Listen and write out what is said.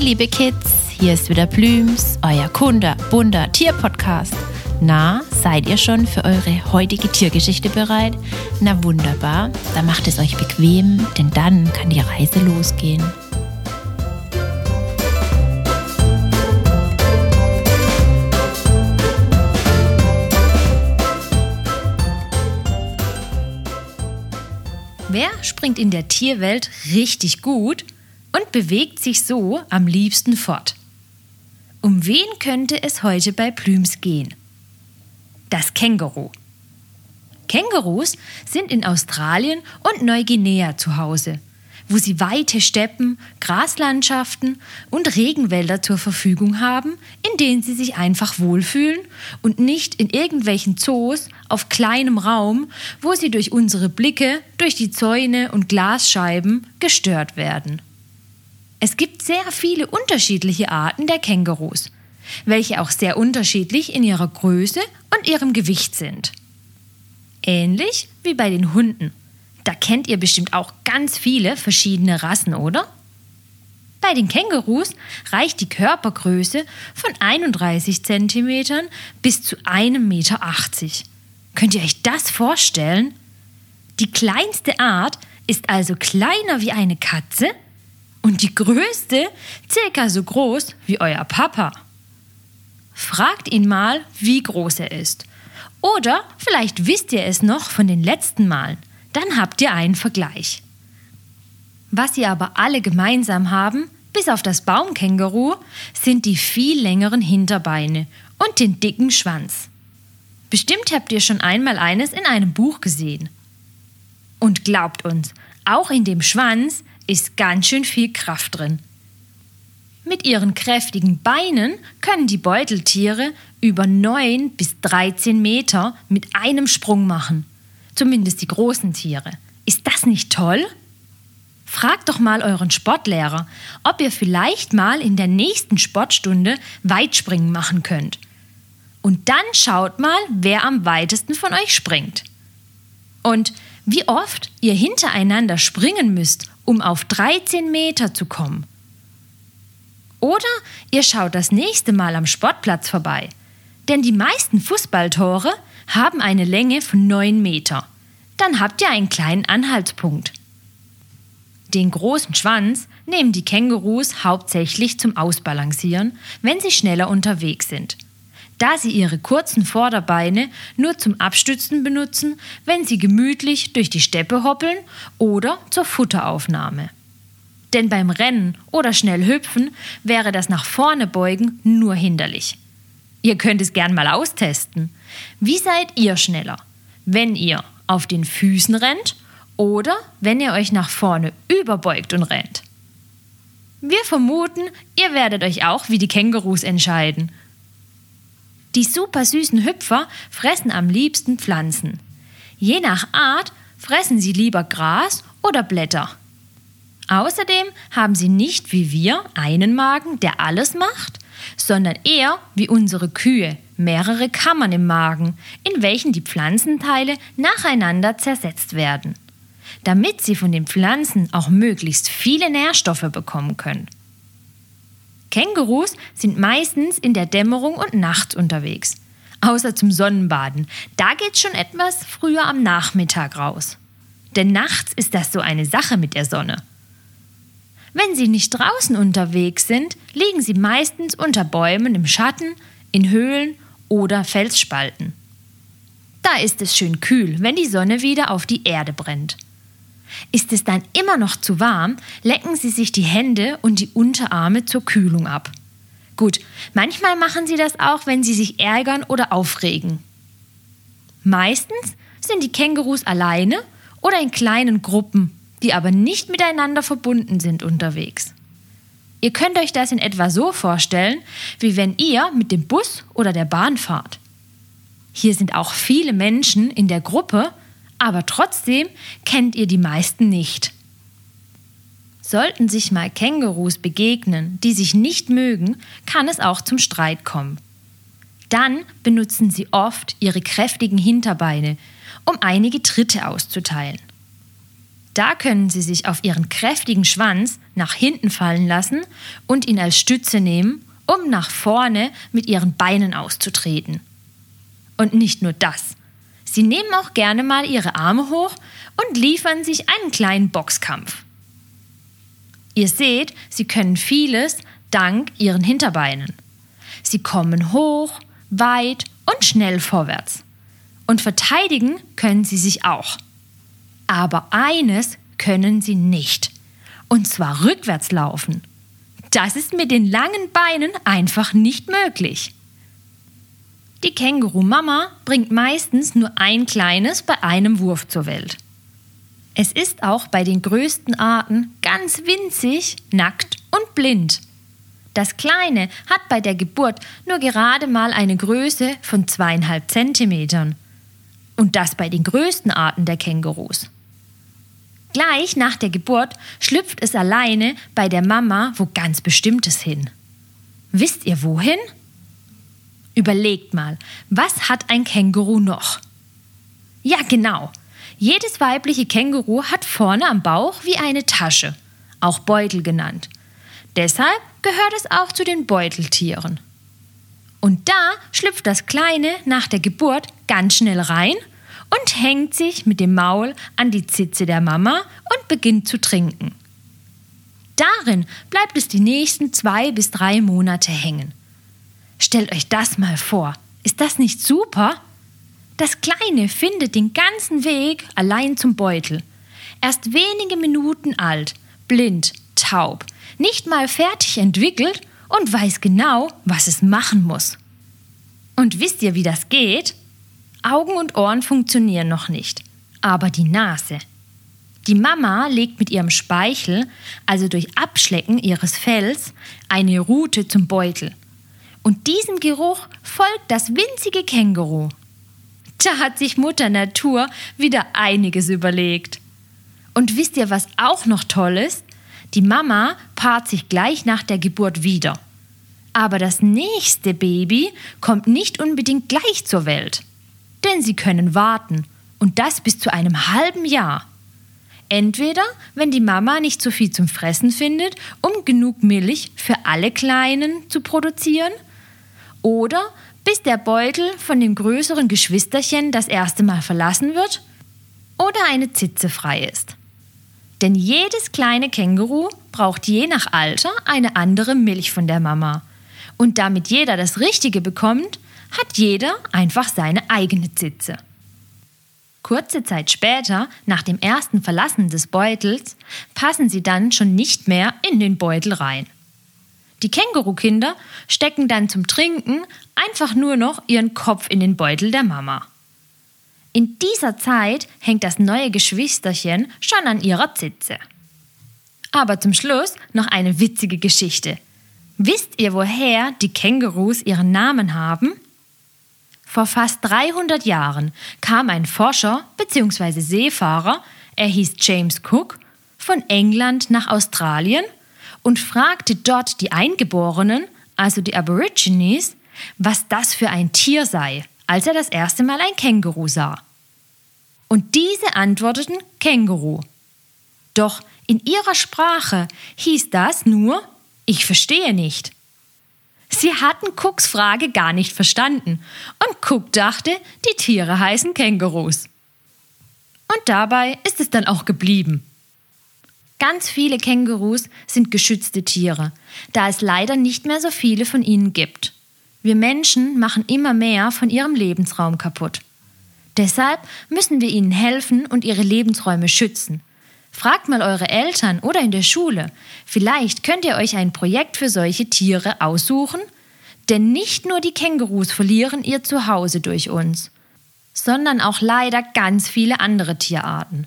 Liebe Kids, hier ist wieder Blüms, euer Kunde, bunter Tierpodcast. Na, seid ihr schon für eure heutige Tiergeschichte bereit? Na wunderbar, dann macht es euch bequem, denn dann kann die Reise losgehen. Wer springt in der Tierwelt richtig gut und bewegt sich so am liebsten fort? Um wen könnte es heute bei Plüms gehen? Das Känguru. Kängurus sind in Australien und Neuguinea zu Hause wo sie weite Steppen, Graslandschaften und Regenwälder zur Verfügung haben, in denen sie sich einfach wohlfühlen und nicht in irgendwelchen Zoos auf kleinem Raum, wo sie durch unsere Blicke, durch die Zäune und Glasscheiben gestört werden. Es gibt sehr viele unterschiedliche Arten der Kängurus, welche auch sehr unterschiedlich in ihrer Größe und ihrem Gewicht sind. Ähnlich wie bei den Hunden. Da kennt ihr bestimmt auch ganz viele verschiedene Rassen, oder? Bei den Kängurus reicht die Körpergröße von 31 cm bis zu 1,80 Meter. Könnt ihr euch das vorstellen? Die kleinste Art ist also kleiner wie eine Katze und die größte circa so groß wie euer Papa. Fragt ihn mal, wie groß er ist. Oder vielleicht wisst ihr es noch von den letzten Malen. Dann habt ihr einen Vergleich. Was sie aber alle gemeinsam haben, bis auf das Baumkänguru, sind die viel längeren Hinterbeine und den dicken Schwanz. Bestimmt habt ihr schon einmal eines in einem Buch gesehen. Und glaubt uns, auch in dem Schwanz ist ganz schön viel Kraft drin. Mit ihren kräftigen Beinen können die Beuteltiere über 9 bis 13 Meter mit einem Sprung machen zumindest die großen Tiere. Ist das nicht toll? Fragt doch mal euren Sportlehrer, ob ihr vielleicht mal in der nächsten Sportstunde Weitspringen machen könnt. Und dann schaut mal, wer am weitesten von euch springt. Und wie oft ihr hintereinander springen müsst, um auf 13 Meter zu kommen. Oder ihr schaut das nächste Mal am Sportplatz vorbei. Denn die meisten Fußballtore haben eine Länge von 9 Meter. Dann habt ihr einen kleinen Anhaltspunkt. Den großen Schwanz nehmen die Kängurus hauptsächlich zum Ausbalancieren, wenn sie schneller unterwegs sind, da sie ihre kurzen Vorderbeine nur zum Abstützen benutzen, wenn sie gemütlich durch die Steppe hoppeln oder zur Futteraufnahme. Denn beim Rennen oder schnell hüpfen wäre das nach vorne beugen nur hinderlich. Ihr könnt es gern mal austesten. Wie seid ihr schneller? Wenn ihr auf den Füßen rennt oder wenn ihr euch nach vorne überbeugt und rennt? Wir vermuten, ihr werdet euch auch wie die Kängurus entscheiden. Die super süßen Hüpfer fressen am liebsten Pflanzen. Je nach Art fressen sie lieber Gras oder Blätter. Außerdem haben sie nicht wie wir einen Magen, der alles macht, sondern eher wie unsere Kühe mehrere Kammern im Magen, in welchen die Pflanzenteile nacheinander zersetzt werden, damit sie von den Pflanzen auch möglichst viele Nährstoffe bekommen können. Kängurus sind meistens in der Dämmerung und nachts unterwegs, außer zum Sonnenbaden. Da geht's schon etwas früher am Nachmittag raus. Denn nachts ist das so eine Sache mit der Sonne. Wenn sie nicht draußen unterwegs sind, liegen sie meistens unter Bäumen im Schatten, in Höhlen oder Felsspalten. Da ist es schön kühl, wenn die Sonne wieder auf die Erde brennt. Ist es dann immer noch zu warm, lecken sie sich die Hände und die Unterarme zur Kühlung ab. Gut, manchmal machen sie das auch, wenn sie sich ärgern oder aufregen. Meistens sind die Kängurus alleine oder in kleinen Gruppen die aber nicht miteinander verbunden sind unterwegs. Ihr könnt euch das in etwa so vorstellen, wie wenn ihr mit dem Bus oder der Bahn fahrt. Hier sind auch viele Menschen in der Gruppe, aber trotzdem kennt ihr die meisten nicht. Sollten sich mal Kängurus begegnen, die sich nicht mögen, kann es auch zum Streit kommen. Dann benutzen sie oft ihre kräftigen Hinterbeine, um einige Tritte auszuteilen. Da können Sie sich auf Ihren kräftigen Schwanz nach hinten fallen lassen und ihn als Stütze nehmen, um nach vorne mit Ihren Beinen auszutreten. Und nicht nur das. Sie nehmen auch gerne mal Ihre Arme hoch und liefern sich einen kleinen Boxkampf. Ihr seht, Sie können vieles dank Ihren Hinterbeinen. Sie kommen hoch, weit und schnell vorwärts. Und verteidigen können Sie sich auch. Aber eines können sie nicht. Und zwar rückwärts laufen. Das ist mit den langen Beinen einfach nicht möglich. Die Känguru-Mama bringt meistens nur ein kleines bei einem Wurf zur Welt. Es ist auch bei den größten Arten ganz winzig, nackt und blind. Das Kleine hat bei der Geburt nur gerade mal eine Größe von zweieinhalb Zentimetern. Und das bei den größten Arten der Kängurus. Gleich nach der Geburt schlüpft es alleine bei der Mama wo ganz Bestimmtes hin. Wisst ihr wohin? Überlegt mal, was hat ein Känguru noch? Ja, genau. Jedes weibliche Känguru hat vorne am Bauch wie eine Tasche, auch Beutel genannt. Deshalb gehört es auch zu den Beuteltieren. Und da schlüpft das Kleine nach der Geburt ganz schnell rein und hängt sich mit dem Maul an die Zitze der Mama und beginnt zu trinken. Darin bleibt es die nächsten zwei bis drei Monate hängen. Stellt euch das mal vor. Ist das nicht super? Das Kleine findet den ganzen Weg allein zum Beutel. Erst wenige Minuten alt, blind, taub, nicht mal fertig entwickelt und weiß genau, was es machen muss. Und wisst ihr, wie das geht? Augen und Ohren funktionieren noch nicht, aber die Nase. Die Mama legt mit ihrem Speichel, also durch Abschlecken ihres Fells, eine Rute zum Beutel. Und diesem Geruch folgt das winzige Känguru. Da hat sich Mutter Natur wieder einiges überlegt. Und wisst ihr, was auch noch toll ist? Die Mama paart sich gleich nach der Geburt wieder. Aber das nächste Baby kommt nicht unbedingt gleich zur Welt denn sie können warten und das bis zu einem halben Jahr. Entweder, wenn die Mama nicht so viel zum Fressen findet, um genug Milch für alle Kleinen zu produzieren, oder bis der Beutel von dem größeren Geschwisterchen das erste Mal verlassen wird, oder eine Zitze frei ist. Denn jedes kleine Känguru braucht je nach Alter eine andere Milch von der Mama. Und damit jeder das Richtige bekommt, hat jeder einfach seine eigene Zitze. Kurze Zeit später, nach dem ersten Verlassen des Beutels, passen sie dann schon nicht mehr in den Beutel rein. Die Kängurukinder stecken dann zum Trinken einfach nur noch ihren Kopf in den Beutel der Mama. In dieser Zeit hängt das neue Geschwisterchen schon an ihrer Zitze. Aber zum Schluss noch eine witzige Geschichte. Wisst ihr, woher die Kängurus ihren Namen haben? Vor fast 300 Jahren kam ein Forscher bzw. Seefahrer, er hieß James Cook, von England nach Australien und fragte dort die Eingeborenen, also die Aborigines, was das für ein Tier sei, als er das erste Mal ein Känguru sah. Und diese antworteten Känguru. Doch in ihrer Sprache hieß das nur Ich verstehe nicht. Sie hatten Cooks Frage gar nicht verstanden und Cook dachte, die Tiere heißen Kängurus. Und dabei ist es dann auch geblieben. Ganz viele Kängurus sind geschützte Tiere, da es leider nicht mehr so viele von ihnen gibt. Wir Menschen machen immer mehr von ihrem Lebensraum kaputt. Deshalb müssen wir ihnen helfen und ihre Lebensräume schützen. Fragt mal eure Eltern oder in der Schule. Vielleicht könnt ihr euch ein Projekt für solche Tiere aussuchen, denn nicht nur die Kängurus verlieren ihr Zuhause durch uns, sondern auch leider ganz viele andere Tierarten.